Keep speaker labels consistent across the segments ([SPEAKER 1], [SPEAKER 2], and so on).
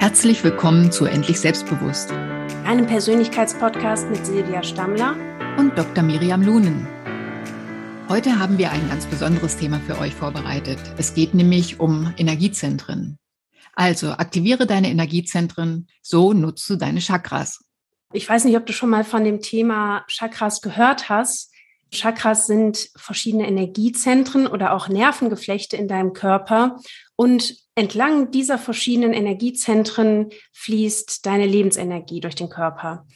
[SPEAKER 1] Herzlich willkommen zu Endlich Selbstbewusst,
[SPEAKER 2] einem Persönlichkeitspodcast mit Silvia Stammler
[SPEAKER 1] und Dr. Miriam Lunen. Heute haben wir ein ganz besonderes Thema für euch vorbereitet. Es geht nämlich um Energiezentren. Also aktiviere deine Energiezentren, so nutzt du deine Chakras.
[SPEAKER 2] Ich weiß nicht, ob du schon mal von dem Thema Chakras gehört hast. Chakras sind verschiedene Energiezentren oder auch Nervengeflechte in deinem Körper. Und entlang dieser verschiedenen Energiezentren fließt deine Lebensenergie durch den Körper.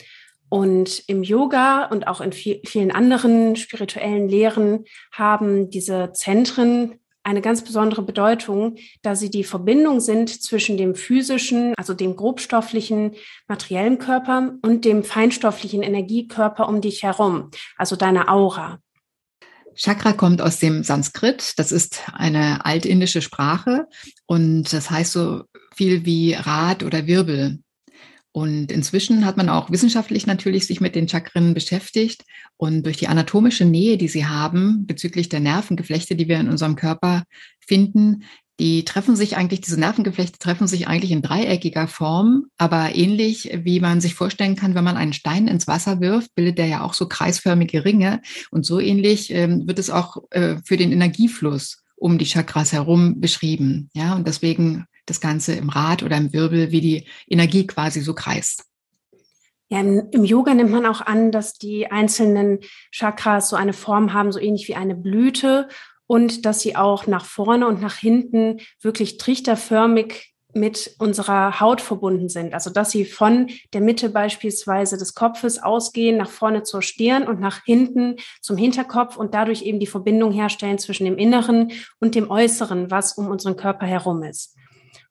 [SPEAKER 2] Und im Yoga und auch in vielen anderen spirituellen Lehren haben diese Zentren eine ganz besondere Bedeutung, da sie die Verbindung sind zwischen dem physischen, also dem grobstofflichen, materiellen Körper und dem feinstofflichen Energiekörper um dich herum, also deiner Aura.
[SPEAKER 1] Chakra kommt aus dem Sanskrit. Das ist eine altindische Sprache und das heißt so viel wie Rad oder Wirbel. Und inzwischen hat man auch wissenschaftlich natürlich sich mit den Chakren beschäftigt. Und durch die anatomische Nähe, die sie haben, bezüglich der Nervengeflechte, die wir in unserem Körper finden, die treffen sich eigentlich, diese Nervengeflechte treffen sich eigentlich in dreieckiger Form, aber ähnlich wie man sich vorstellen kann, wenn man einen Stein ins Wasser wirft, bildet der ja auch so kreisförmige Ringe. Und so ähnlich ähm, wird es auch äh, für den Energiefluss um die Chakras herum beschrieben. Ja, und deswegen das Ganze im Rad oder im Wirbel, wie die Energie quasi so kreist.
[SPEAKER 2] Ja, im, im, Yoga nimmt man auch an, dass die einzelnen Chakras so eine Form haben, so ähnlich wie eine Blüte und dass sie auch nach vorne und nach hinten wirklich trichterförmig mit unserer Haut verbunden sind. Also dass sie von der Mitte beispielsweise des Kopfes ausgehen, nach vorne zur Stirn und nach hinten zum Hinterkopf und dadurch eben die Verbindung herstellen zwischen dem Inneren und dem Äußeren, was um unseren Körper herum ist.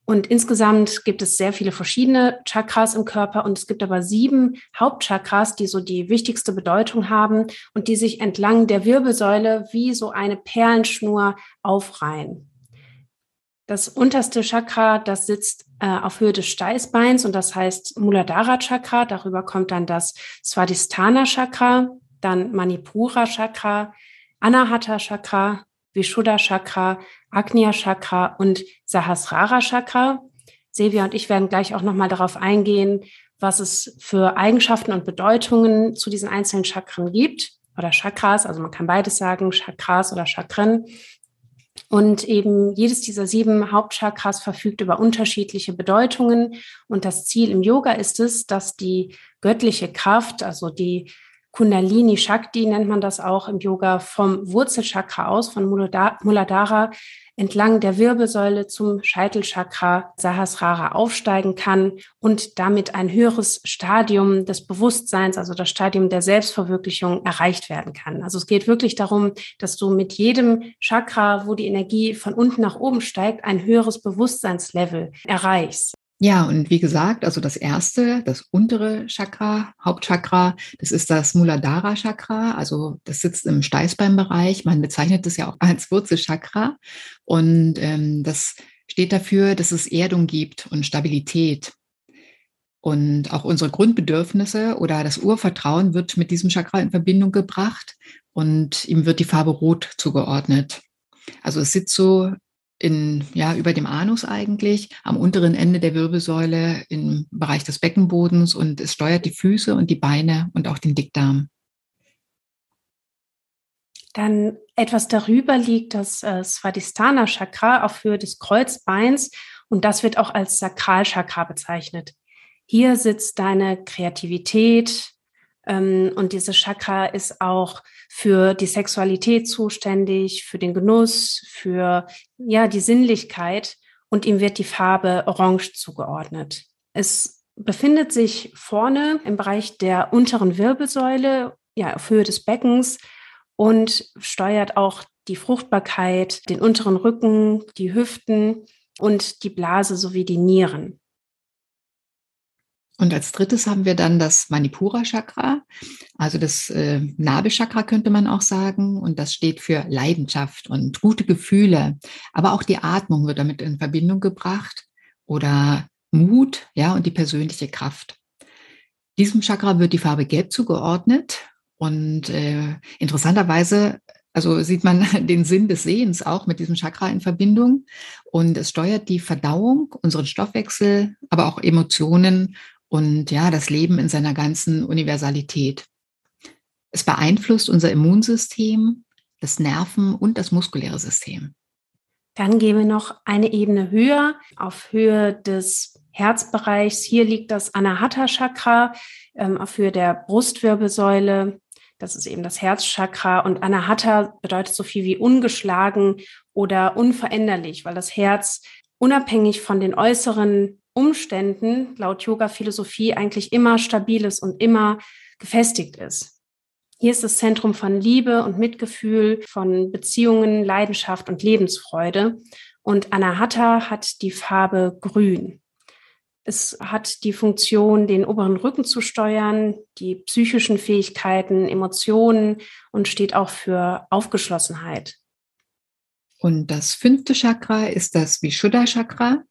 [SPEAKER 2] Und insgesamt gibt es sehr viele verschiedene Chakras im Körper und es gibt aber sieben Hauptchakras, die so die wichtigste Bedeutung haben und die sich entlang der Wirbelsäule wie so eine Perlenschnur aufreihen. Das unterste Chakra, das sitzt äh, auf Höhe des Steißbeins und das heißt Muladhara Chakra. Darüber kommt dann das Svadhisthana Chakra, dann Manipura Chakra, Anahata Chakra, Vishuddha Chakra, Agnya Chakra und Sahasrara Chakra. Silvia und ich werden gleich auch nochmal darauf eingehen, was es für Eigenschaften und Bedeutungen zu diesen einzelnen Chakren gibt oder Chakras. Also man kann beides sagen, Chakras oder Chakren. Und eben jedes dieser sieben Hauptchakras verfügt über unterschiedliche Bedeutungen. Und das Ziel im Yoga ist es, dass die göttliche Kraft, also die Kundalini Shakti nennt man das auch im Yoga, vom Wurzelchakra aus, von Muladhara, entlang der Wirbelsäule zum Scheitelchakra Sahasrara aufsteigen kann und damit ein höheres Stadium des Bewusstseins, also das Stadium der Selbstverwirklichung erreicht werden kann. Also es geht wirklich darum, dass du mit jedem Chakra, wo die Energie von unten nach oben steigt, ein höheres Bewusstseinslevel erreichst.
[SPEAKER 1] Ja, und wie gesagt, also das erste, das untere Chakra, Hauptchakra, das ist das Muladhara Chakra, also das sitzt im Steißbeinbereich. Man bezeichnet es ja auch als Wurzelchakra. Und ähm, das steht dafür, dass es Erdung gibt und Stabilität. Und auch unsere Grundbedürfnisse oder das Urvertrauen wird mit diesem Chakra in Verbindung gebracht und ihm wird die Farbe Rot zugeordnet. Also es sitzt so in, ja, über dem Anus eigentlich, am unteren Ende der Wirbelsäule im Bereich des Beckenbodens und es steuert die Füße und die Beine und auch den Dickdarm.
[SPEAKER 2] Dann etwas darüber liegt das äh, Svadhisthana Chakra auf Höhe des Kreuzbeins und das wird auch als Sakralchakra bezeichnet. Hier sitzt deine Kreativität, ähm, und dieses Chakra ist auch für die Sexualität zuständig, für den Genuss, für ja die Sinnlichkeit und ihm wird die Farbe Orange zugeordnet. Es befindet sich vorne im Bereich der unteren Wirbelsäule, ja auf Höhe des Beckens und steuert auch die Fruchtbarkeit, den unteren Rücken, die Hüften und die Blase sowie die Nieren.
[SPEAKER 1] Und als drittes haben wir dann das Manipura Chakra, also das äh, Nabelchakra könnte man auch sagen. Und das steht für Leidenschaft und gute Gefühle. Aber auch die Atmung wird damit in Verbindung gebracht oder Mut, ja, und die persönliche Kraft. Diesem Chakra wird die Farbe Gelb zugeordnet. Und äh, interessanterweise Also sieht man den Sinn des Sehens auch mit diesem Chakra in Verbindung. Und es steuert die Verdauung, unseren Stoffwechsel, aber auch Emotionen und ja, das Leben in seiner ganzen Universalität. Es beeinflusst unser Immunsystem, das Nerven- und das muskuläre System.
[SPEAKER 2] Dann gehen wir noch eine Ebene höher, auf Höhe des Herzbereichs. Hier liegt das Anahata Chakra, ähm, auf Höhe der Brustwirbelsäule. Das ist eben das Herzchakra. Und Anahata bedeutet so viel wie ungeschlagen oder unveränderlich, weil das Herz unabhängig von den äußeren Umständen laut Yoga-Philosophie eigentlich immer stabil ist und immer gefestigt ist. Hier ist das Zentrum von Liebe und Mitgefühl, von Beziehungen, Leidenschaft und Lebensfreude. Und Anahata hat die Farbe grün. Es hat die Funktion, den oberen Rücken zu steuern, die psychischen Fähigkeiten, Emotionen und steht auch für Aufgeschlossenheit.
[SPEAKER 1] Und das fünfte Chakra ist das Vishuddha-Chakra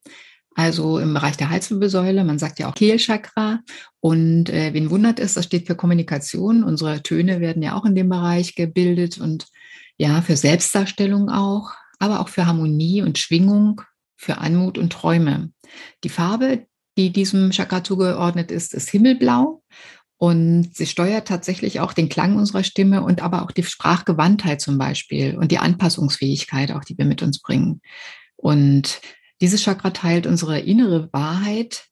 [SPEAKER 1] also im Bereich der Halswirbelsäule. Man sagt ja auch Kehlchakra. Und äh, wen wundert es, das steht für Kommunikation. Unsere Töne werden ja auch in dem Bereich gebildet und ja, für Selbstdarstellung auch, aber auch für Harmonie und Schwingung, für Anmut und Träume. Die Farbe, die diesem Chakra zugeordnet ist, ist Himmelblau. Und sie steuert tatsächlich auch den Klang unserer Stimme und aber auch die Sprachgewandtheit zum Beispiel und die Anpassungsfähigkeit auch, die wir mit uns bringen. Und dieses Chakra teilt unsere innere Wahrheit,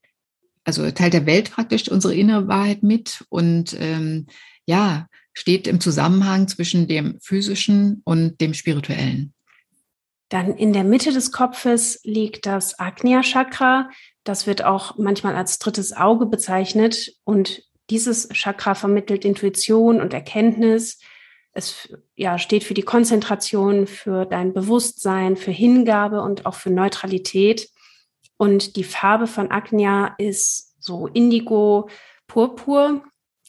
[SPEAKER 1] also teilt der Welt praktisch unsere innere Wahrheit mit und ähm, ja, steht im Zusammenhang zwischen dem physischen und dem spirituellen.
[SPEAKER 2] Dann in der Mitte des Kopfes liegt das Agnya Chakra. Das wird auch manchmal als drittes Auge bezeichnet und dieses Chakra vermittelt Intuition und Erkenntnis, es ja, steht für die Konzentration, für dein Bewusstsein, für Hingabe und auch für Neutralität. Und die Farbe von Agnya ist so indigo, purpur.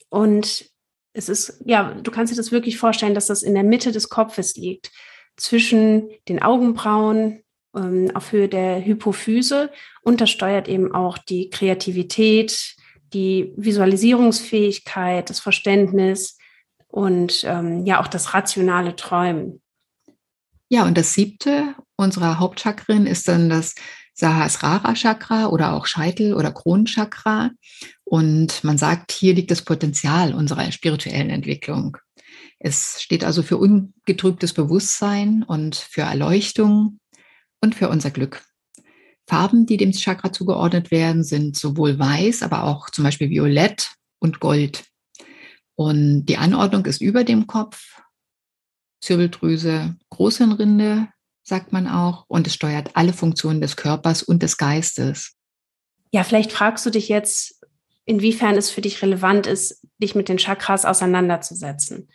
[SPEAKER 2] Und es ist, ja, du kannst dir das wirklich vorstellen, dass das in der Mitte des Kopfes liegt, zwischen den Augenbrauen, ähm, auf Höhe der Hypophyse. Und das steuert eben auch die Kreativität, die Visualisierungsfähigkeit, das Verständnis, und ähm, ja auch das rationale Träumen.
[SPEAKER 1] Ja, und das siebte unserer Hauptchakren ist dann das Sahasrara Chakra oder auch Scheitel- oder Kronenchakra. Und man sagt, hier liegt das Potenzial unserer spirituellen Entwicklung. Es steht also für ungetrübtes Bewusstsein und für Erleuchtung und für unser Glück. Farben, die dem Chakra zugeordnet werden, sind sowohl weiß, aber auch zum Beispiel violett und gold. Und die Anordnung ist über dem Kopf, Zirbeldrüse, Großhirnrinde, sagt man auch, und es steuert alle Funktionen des Körpers und des Geistes.
[SPEAKER 2] Ja, vielleicht fragst du dich jetzt, inwiefern es für dich relevant ist, dich mit den Chakras auseinanderzusetzen.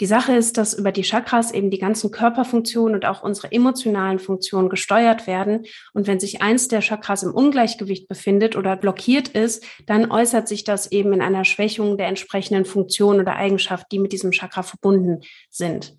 [SPEAKER 2] Die Sache ist, dass über die Chakras eben die ganzen Körperfunktionen und auch unsere emotionalen Funktionen gesteuert werden. Und wenn sich eins der Chakras im Ungleichgewicht befindet oder blockiert ist, dann äußert sich das eben in einer Schwächung der entsprechenden Funktion oder Eigenschaft, die mit diesem Chakra verbunden sind.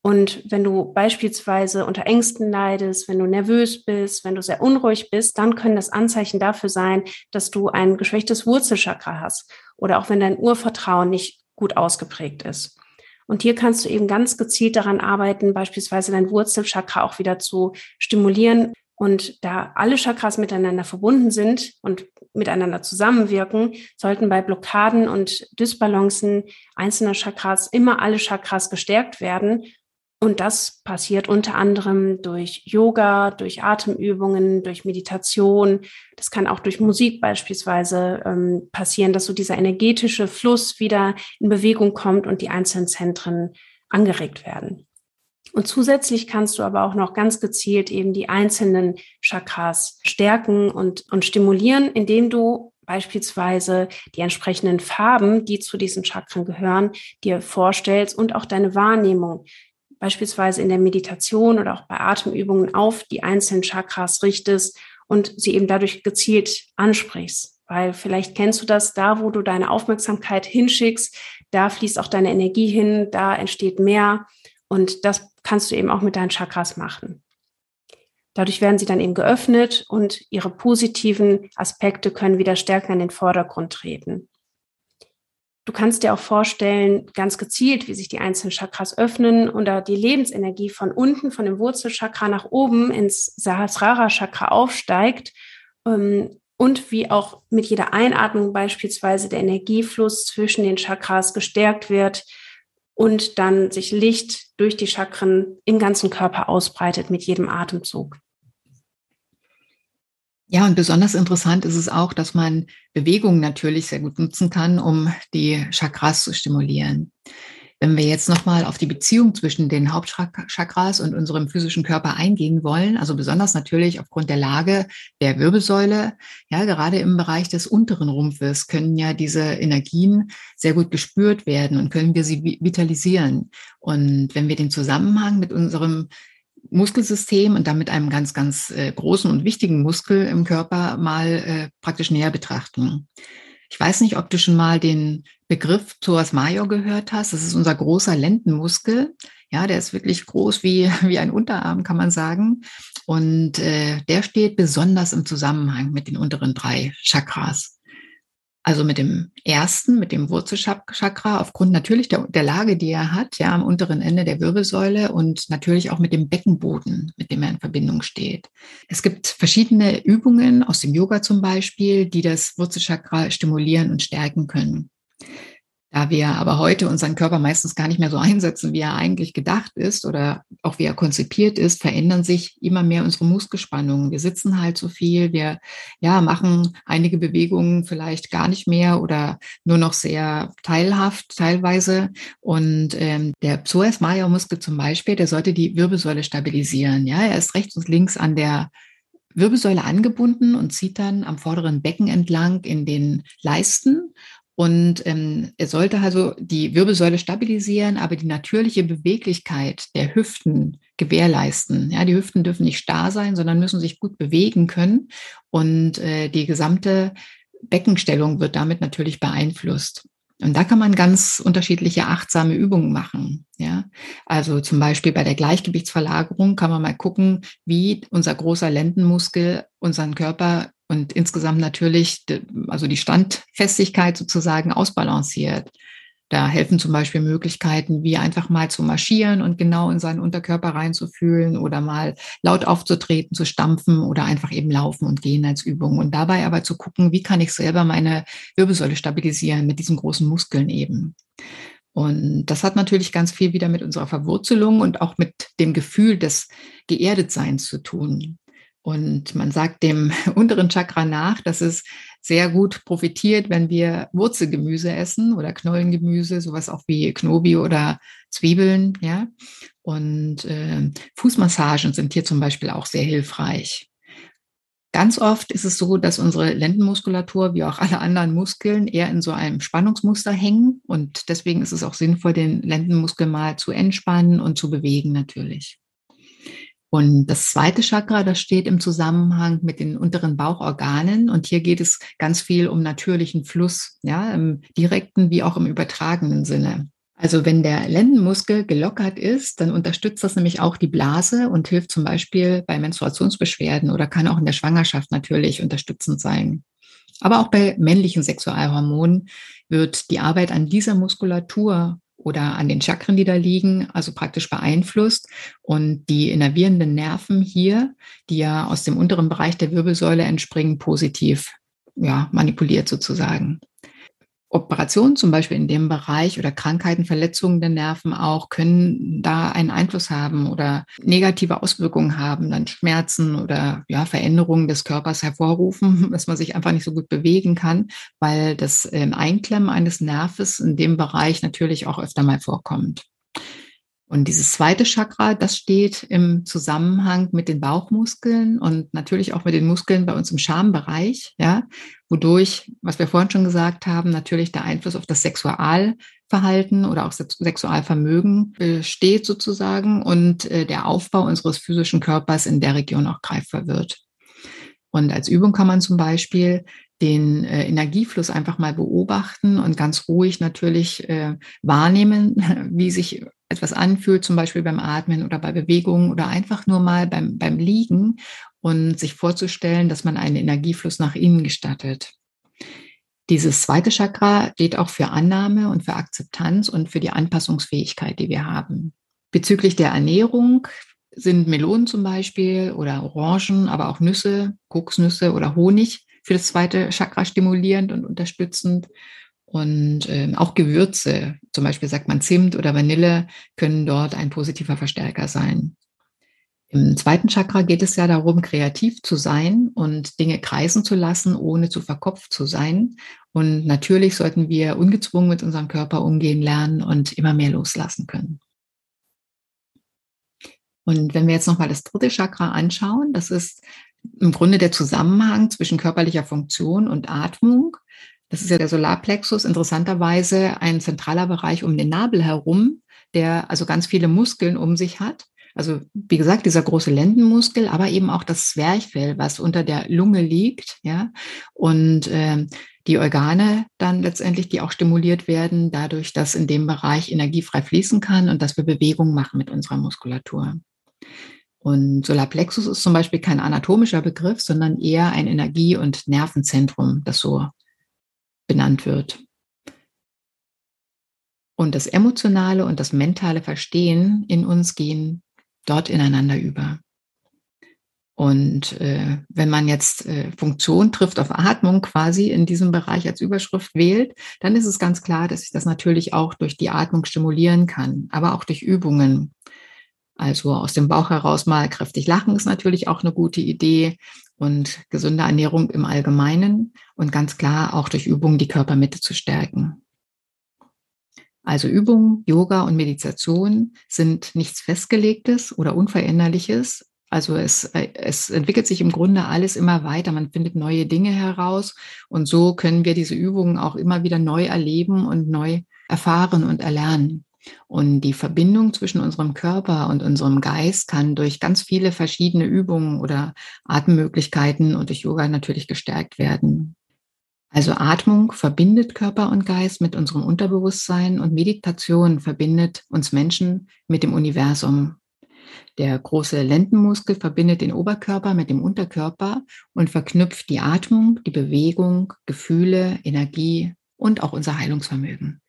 [SPEAKER 2] Und wenn du beispielsweise unter Ängsten leidest, wenn du nervös bist, wenn du sehr unruhig bist, dann können das Anzeichen dafür sein, dass du ein geschwächtes Wurzelchakra hast oder auch wenn dein Urvertrauen nicht gut ausgeprägt ist. Und hier kannst du eben ganz gezielt daran arbeiten, beispielsweise dein Wurzelchakra auch wieder zu stimulieren. Und da alle Chakras miteinander verbunden sind und miteinander zusammenwirken, sollten bei Blockaden und Dysbalancen einzelner Chakras immer alle Chakras gestärkt werden und das passiert unter anderem durch Yoga, durch Atemübungen, durch Meditation. Das kann auch durch Musik beispielsweise ähm, passieren, dass so dieser energetische Fluss wieder in Bewegung kommt und die einzelnen Zentren angeregt werden. Und zusätzlich kannst du aber auch noch ganz gezielt eben die einzelnen Chakras stärken und, und stimulieren, indem du beispielsweise die entsprechenden Farben, die zu diesen Chakren gehören, dir vorstellst und auch deine Wahrnehmung beispielsweise in der Meditation oder auch bei Atemübungen auf die einzelnen Chakras richtest und sie eben dadurch gezielt ansprichst. Weil vielleicht kennst du das, da wo du deine Aufmerksamkeit hinschickst, da fließt auch deine Energie hin, da entsteht mehr und das kannst du eben auch mit deinen Chakras machen. Dadurch werden sie dann eben geöffnet und ihre positiven Aspekte können wieder stärker in den Vordergrund treten. Du kannst dir auch vorstellen, ganz gezielt, wie sich die einzelnen Chakras öffnen oder die Lebensenergie von unten, von dem Wurzelchakra nach oben ins Sahasrara-Chakra aufsteigt ähm, und wie auch mit jeder Einatmung beispielsweise der Energiefluss zwischen den Chakras gestärkt wird und dann sich Licht durch die Chakren im ganzen Körper ausbreitet mit jedem Atemzug.
[SPEAKER 1] Ja, und besonders interessant ist es auch, dass man Bewegungen natürlich sehr gut nutzen kann, um die Chakras zu stimulieren. Wenn wir jetzt nochmal auf die Beziehung zwischen den Hauptchakras und unserem physischen Körper eingehen wollen, also besonders natürlich aufgrund der Lage der Wirbelsäule, ja, gerade im Bereich des unteren Rumpfes können ja diese Energien sehr gut gespürt werden und können wir sie vitalisieren. Und wenn wir den Zusammenhang mit unserem Muskelsystem und damit einem ganz, ganz äh, großen und wichtigen Muskel im Körper mal äh, praktisch näher betrachten. Ich weiß nicht, ob du schon mal den Begriff Psoas major gehört hast. Das ist unser großer Lendenmuskel. Ja, der ist wirklich groß wie, wie ein Unterarm, kann man sagen. Und äh, der steht besonders im Zusammenhang mit den unteren drei Chakras. Also mit dem ersten, mit dem Wurzelchakra, aufgrund natürlich der, der Lage, die er hat, ja, am unteren Ende der Wirbelsäule und natürlich auch mit dem Beckenboden, mit dem er in Verbindung steht. Es gibt verschiedene Übungen aus dem Yoga zum Beispiel, die das Wurzelchakra stimulieren und stärken können. Da wir aber heute unseren Körper meistens gar nicht mehr so einsetzen, wie er eigentlich gedacht ist oder auch wie er konzipiert ist, verändern sich immer mehr unsere Muskelspannungen. Wir sitzen halt so viel, wir ja, machen einige Bewegungen vielleicht gar nicht mehr oder nur noch sehr teilhaft teilweise. Und ähm, der psoas major muskel zum Beispiel, der sollte die Wirbelsäule stabilisieren. Ja, er ist rechts und links an der Wirbelsäule angebunden und zieht dann am vorderen Becken entlang in den Leisten und ähm, er sollte also die Wirbelsäule stabilisieren, aber die natürliche Beweglichkeit der Hüften gewährleisten. Ja, die Hüften dürfen nicht starr sein, sondern müssen sich gut bewegen können. Und äh, die gesamte Beckenstellung wird damit natürlich beeinflusst. Und da kann man ganz unterschiedliche achtsame Übungen machen. Ja, also zum Beispiel bei der Gleichgewichtsverlagerung kann man mal gucken, wie unser großer Lendenmuskel unseren Körper und insgesamt natürlich, also die Standfestigkeit sozusagen ausbalanciert. Da helfen zum Beispiel Möglichkeiten, wie einfach mal zu marschieren und genau in seinen Unterkörper reinzufühlen oder mal laut aufzutreten, zu stampfen oder einfach eben laufen und gehen als Übung. Und dabei aber zu gucken, wie kann ich selber meine Wirbelsäule stabilisieren mit diesen großen Muskeln eben. Und das hat natürlich ganz viel wieder mit unserer Verwurzelung und auch mit dem Gefühl des Geerdetseins zu tun. Und man sagt dem unteren Chakra nach, dass es sehr gut profitiert, wenn wir Wurzelgemüse essen oder Knollengemüse, sowas auch wie Knobi oder Zwiebeln, ja. Und äh, Fußmassagen sind hier zum Beispiel auch sehr hilfreich. Ganz oft ist es so, dass unsere Lendenmuskulatur, wie auch alle anderen Muskeln, eher in so einem Spannungsmuster hängen. Und deswegen ist es auch sinnvoll, den Lendenmuskel mal zu entspannen und zu bewegen natürlich. Und das zweite Chakra, das steht im Zusammenhang mit den unteren Bauchorganen. Und hier geht es ganz viel um natürlichen Fluss, ja, im direkten wie auch im übertragenen Sinne. Also wenn der Lendenmuskel gelockert ist, dann unterstützt das nämlich auch die Blase und hilft zum Beispiel bei Menstruationsbeschwerden oder kann auch in der Schwangerschaft natürlich unterstützend sein. Aber auch bei männlichen Sexualhormonen wird die Arbeit an dieser Muskulatur oder an den Chakren, die da liegen, also praktisch beeinflusst. Und die innervierenden Nerven hier, die ja aus dem unteren Bereich der Wirbelsäule entspringen, positiv ja, manipuliert sozusagen. Operationen zum Beispiel in dem Bereich oder Krankheiten, Verletzungen der Nerven auch können da einen Einfluss haben oder negative Auswirkungen haben, dann Schmerzen oder ja, Veränderungen des Körpers hervorrufen, dass man sich einfach nicht so gut bewegen kann, weil das Einklemmen eines Nerves in dem Bereich natürlich auch öfter mal vorkommt. Und dieses zweite Chakra, das steht im Zusammenhang mit den Bauchmuskeln und natürlich auch mit den Muskeln bei uns im Schambereich, ja, wodurch, was wir vorhin schon gesagt haben, natürlich der Einfluss auf das Sexualverhalten oder auch Sexualvermögen besteht sozusagen und äh, der Aufbau unseres physischen Körpers in der Region auch greifbar wird. Und als Übung kann man zum Beispiel den äh, Energiefluss einfach mal beobachten und ganz ruhig natürlich äh, wahrnehmen, wie sich etwas anfühlt, zum Beispiel beim Atmen oder bei Bewegungen oder einfach nur mal beim, beim Liegen und sich vorzustellen, dass man einen Energiefluss nach innen gestattet. Dieses zweite Chakra steht auch für Annahme und für Akzeptanz und für die Anpassungsfähigkeit, die wir haben. Bezüglich der Ernährung sind Melonen zum Beispiel oder Orangen, aber auch Nüsse, Kokosnüsse oder Honig für das zweite Chakra stimulierend und unterstützend. Und äh, auch Gewürze, zum Beispiel sagt man Zimt oder Vanille, können dort ein positiver Verstärker sein. Im zweiten Chakra geht es ja darum, kreativ zu sein und Dinge kreisen zu lassen, ohne zu verkopft zu sein. Und natürlich sollten wir ungezwungen mit unserem Körper umgehen lernen und immer mehr loslassen können. Und wenn wir jetzt nochmal das dritte Chakra anschauen, das ist im Grunde der Zusammenhang zwischen körperlicher Funktion und Atmung. Das ist ja der Solarplexus, interessanterweise ein zentraler Bereich um den Nabel herum, der also ganz viele Muskeln um sich hat. Also wie gesagt, dieser große Lendenmuskel, aber eben auch das Zwerchfell, was unter der Lunge liegt, ja, und äh, die Organe dann letztendlich, die auch stimuliert werden, dadurch, dass in dem Bereich Energie frei fließen kann und dass wir Bewegung machen mit unserer Muskulatur. Und Solarplexus ist zum Beispiel kein anatomischer Begriff, sondern eher ein Energie- und Nervenzentrum, das so benannt wird. Und das emotionale und das mentale Verstehen in uns gehen dort ineinander über. Und äh, wenn man jetzt äh, Funktion trifft auf Atmung quasi in diesem Bereich als Überschrift wählt, dann ist es ganz klar, dass ich das natürlich auch durch die Atmung stimulieren kann, aber auch durch Übungen. Also aus dem Bauch heraus mal kräftig lachen ist natürlich auch eine gute Idee und gesunde Ernährung im Allgemeinen und ganz klar auch durch Übungen die Körpermitte zu stärken. Also Übung, Yoga und Meditation sind nichts Festgelegtes oder Unveränderliches. Also es, es entwickelt sich im Grunde alles immer weiter. Man findet neue Dinge heraus und so können wir diese Übungen auch immer wieder neu erleben und neu erfahren und erlernen. Und die Verbindung zwischen unserem Körper und unserem Geist kann durch ganz viele verschiedene Übungen oder Atemmöglichkeiten und durch Yoga natürlich gestärkt werden. Also Atmung verbindet Körper und Geist mit unserem Unterbewusstsein und Meditation verbindet uns Menschen mit dem Universum. Der große Lendenmuskel verbindet den Oberkörper mit dem Unterkörper und verknüpft die Atmung, die Bewegung, Gefühle, Energie und auch unser Heilungsvermögen.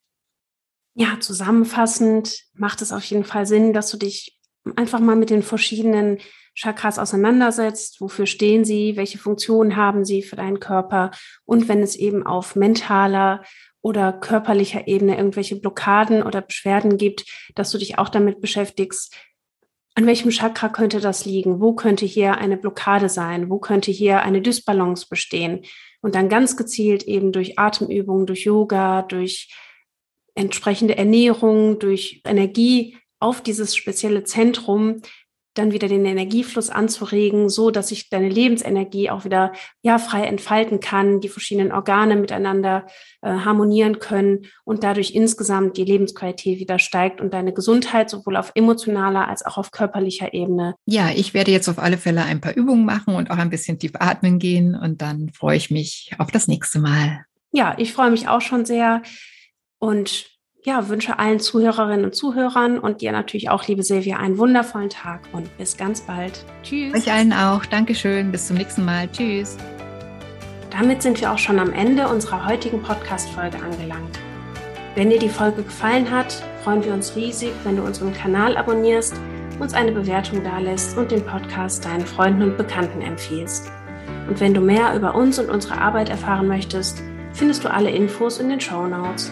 [SPEAKER 2] Ja, zusammenfassend macht es auf jeden Fall Sinn, dass du dich einfach mal mit den verschiedenen Chakras auseinandersetzt. Wofür stehen sie? Welche Funktionen haben sie für deinen Körper? Und wenn es eben auf mentaler oder körperlicher Ebene irgendwelche Blockaden oder Beschwerden gibt, dass du dich auch damit beschäftigst, an welchem Chakra könnte das liegen? Wo könnte hier eine Blockade sein? Wo könnte hier eine Dysbalance bestehen? Und dann ganz gezielt eben durch Atemübungen, durch Yoga, durch entsprechende Ernährung, durch Energie auf dieses spezielle Zentrum dann wieder den Energiefluss anzuregen, so dass sich deine Lebensenergie auch wieder ja frei entfalten kann, die verschiedenen Organe miteinander äh, harmonieren können und dadurch insgesamt die Lebensqualität wieder steigt und deine Gesundheit sowohl auf emotionaler als auch auf körperlicher Ebene.
[SPEAKER 1] Ja, ich werde jetzt auf alle Fälle ein paar Übungen machen und auch ein bisschen tief atmen gehen und dann freue ich mich auf das nächste Mal.
[SPEAKER 2] Ja, ich freue mich auch schon sehr und ja, wünsche allen Zuhörerinnen und Zuhörern und dir natürlich auch, liebe Silvia, einen wundervollen Tag und bis ganz bald.
[SPEAKER 1] Tschüss. Euch allen auch. Dankeschön. Bis zum nächsten Mal. Tschüss.
[SPEAKER 2] Damit sind wir auch schon am Ende unserer heutigen Podcast-Folge angelangt. Wenn dir die Folge gefallen hat, freuen wir uns riesig, wenn du unseren Kanal abonnierst, uns eine Bewertung dalässt und den Podcast deinen Freunden und Bekannten empfiehlst. Und wenn du mehr über uns und unsere Arbeit erfahren möchtest, findest du alle Infos in den Show Notes.